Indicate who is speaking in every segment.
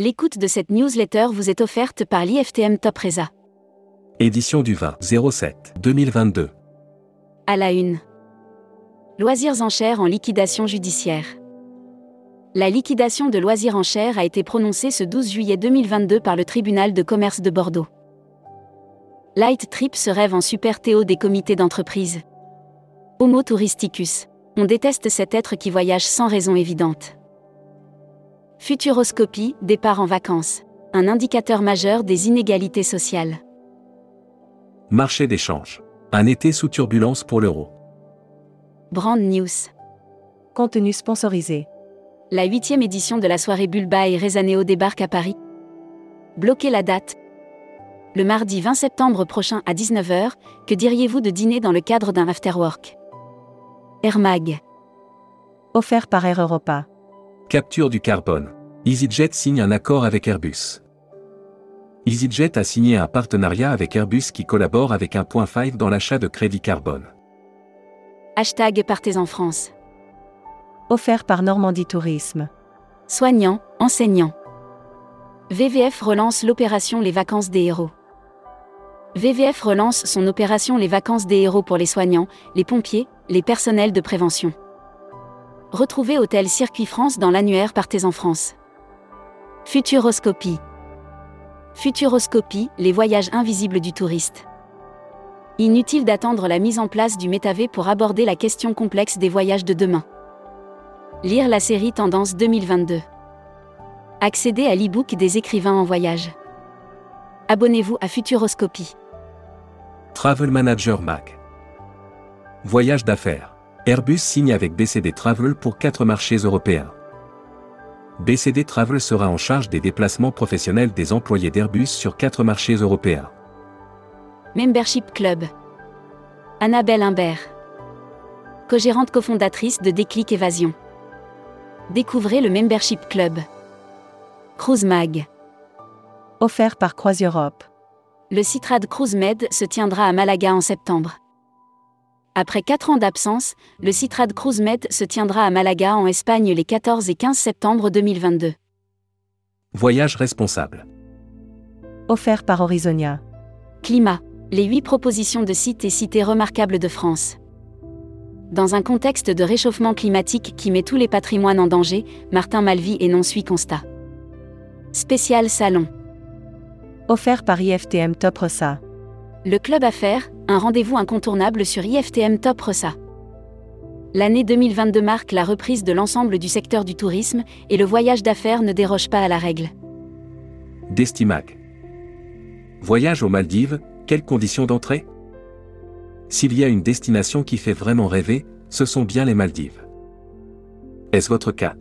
Speaker 1: L'écoute de cette newsletter vous est offerte par l'IFTM Top Reza.
Speaker 2: Édition du 20 07 2022.
Speaker 1: À la une. Loisirs en chair en liquidation judiciaire. La liquidation de loisirs en chair a été prononcée ce 12 juillet 2022 par le tribunal de commerce de Bordeaux. Light Trip se rêve en super Théo des comités d'entreprise. Homo touristicus. On déteste cet être qui voyage sans raison évidente. Futuroscopie, départ en vacances. Un indicateur majeur des inégalités sociales.
Speaker 2: Marché d'échange. Un été sous turbulence pour l'euro.
Speaker 1: Brand News.
Speaker 3: Contenu sponsorisé.
Speaker 1: La huitième édition de la soirée Bulba et Rezaneo débarque à Paris. Bloquez la date. Le mardi 20 septembre prochain à 19h, que diriez-vous de dîner dans le cadre d'un afterwork? Air Mag.
Speaker 3: Offert par Air Europa.
Speaker 2: Capture du carbone. EasyJet signe un accord avec Airbus. EasyJet a signé un partenariat avec Airbus qui collabore avec un point 5 dans l'achat de crédit carbone.
Speaker 1: Hashtag Partez en France.
Speaker 3: Offert par Normandie Tourisme.
Speaker 1: Soignants, enseignants. VVF relance l'opération Les vacances des héros. VVF relance son opération Les vacances des héros pour les soignants, les pompiers, les personnels de prévention. Retrouvez Hôtel Circuit France dans l'annuaire Partez en France. Futuroscopie. Futuroscopie, les voyages invisibles du touriste. Inutile d'attendre la mise en place du métavé pour aborder la question complexe des voyages de demain. Lire la série Tendance 2022. Accéder à l'e-book des écrivains en voyage. Abonnez-vous à Futuroscopie.
Speaker 2: Travel Manager Mag. Voyage d'affaires. Airbus signe avec BCD Travel pour quatre marchés européens. BCD Travel sera en charge des déplacements professionnels des employés d'Airbus sur quatre marchés européens.
Speaker 1: Membership Club. Annabelle Imbert. Co-gérante cofondatrice de Déclic Évasion. Découvrez le Membership Club. Cruise Mag.
Speaker 3: Offert par Croise Europe.
Speaker 1: Le Citrad Cruise Med se tiendra à Malaga en septembre. Après 4 ans d'absence, le Citrad Cruise Med se tiendra à Malaga en Espagne les 14 et 15 septembre 2022.
Speaker 2: Voyage responsable.
Speaker 3: Offert par Horizonia.
Speaker 1: Climat. Les 8 propositions de sites et cités remarquables de France. Dans un contexte de réchauffement climatique qui met tous les patrimoines en danger, Martin Malvy énonce 8 constats. Spécial Salon.
Speaker 3: Offert par IFTM Top Rossa.
Speaker 1: Le Club Affaires, un rendez-vous incontournable sur IFTM Top Ressa. L'année 2022 marque la reprise de l'ensemble du secteur du tourisme et le voyage d'affaires ne déroge pas à la règle.
Speaker 2: Destimag. Voyage aux Maldives, quelles conditions d'entrée? S'il y a une destination qui fait vraiment rêver, ce sont bien les Maldives. Est-ce votre cas?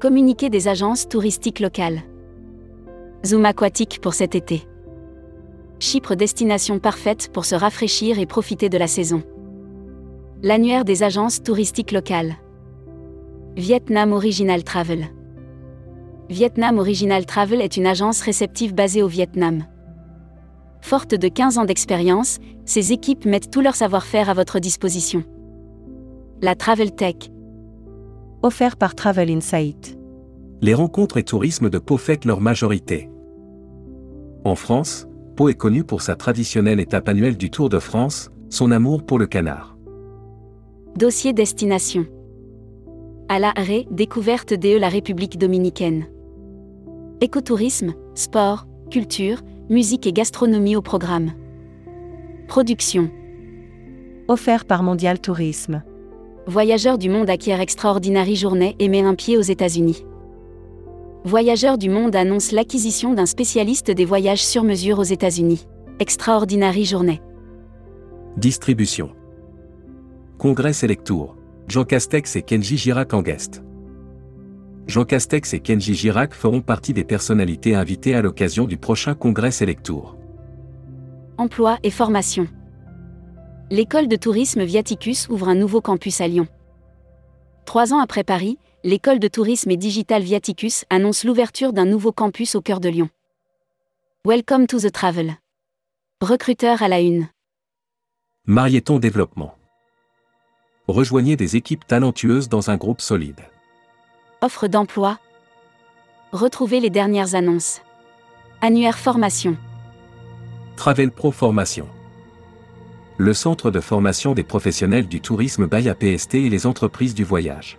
Speaker 1: Communiquer des agences touristiques locales. Zoom aquatique pour cet été. Chypre destination parfaite pour se rafraîchir et profiter de la saison. L'annuaire des agences touristiques locales. Vietnam Original Travel. Vietnam Original Travel est une agence réceptive basée au Vietnam. Forte de 15 ans d'expérience, ses équipes mettent tout leur savoir-faire à votre disposition. La Travel Tech.
Speaker 3: Offert par Travel Insight.
Speaker 2: Les rencontres et tourisme de Pau fêtent leur majorité. En France, Pau est connu pour sa traditionnelle étape annuelle du Tour de France, son amour pour le canard.
Speaker 1: Dossier destination. À la Ré, découverte DE la République dominicaine. Écotourisme, sport, culture, musique et gastronomie au programme. Production.
Speaker 3: Offert par Mondial Tourisme.
Speaker 1: Voyageurs du monde acquiert extraordinaire journée et met un pied aux États-Unis. Voyageurs du monde annonce l'acquisition d'un spécialiste des voyages sur mesure aux États-Unis. Extraordinary journée.
Speaker 2: Distribution. Congrès Selectour. Jean Castex et Kenji Girac en guest. Jean Castex et Kenji Girac feront partie des personnalités invitées à l'occasion du prochain Congrès Selectour.
Speaker 1: Emploi et formation. L'école de tourisme Viaticus ouvre un nouveau campus à Lyon. Trois ans après Paris, l'école de tourisme et digital Viaticus annonce l'ouverture d'un nouveau campus au cœur de Lyon. Welcome to the travel. Recruteur à la une.
Speaker 2: Marieton Développement. Rejoignez des équipes talentueuses dans un groupe solide.
Speaker 1: Offre d'emploi. Retrouvez les dernières annonces. Annuaire formation.
Speaker 2: Travel Pro Formation. Le centre de formation des professionnels du tourisme by APST et les entreprises du voyage.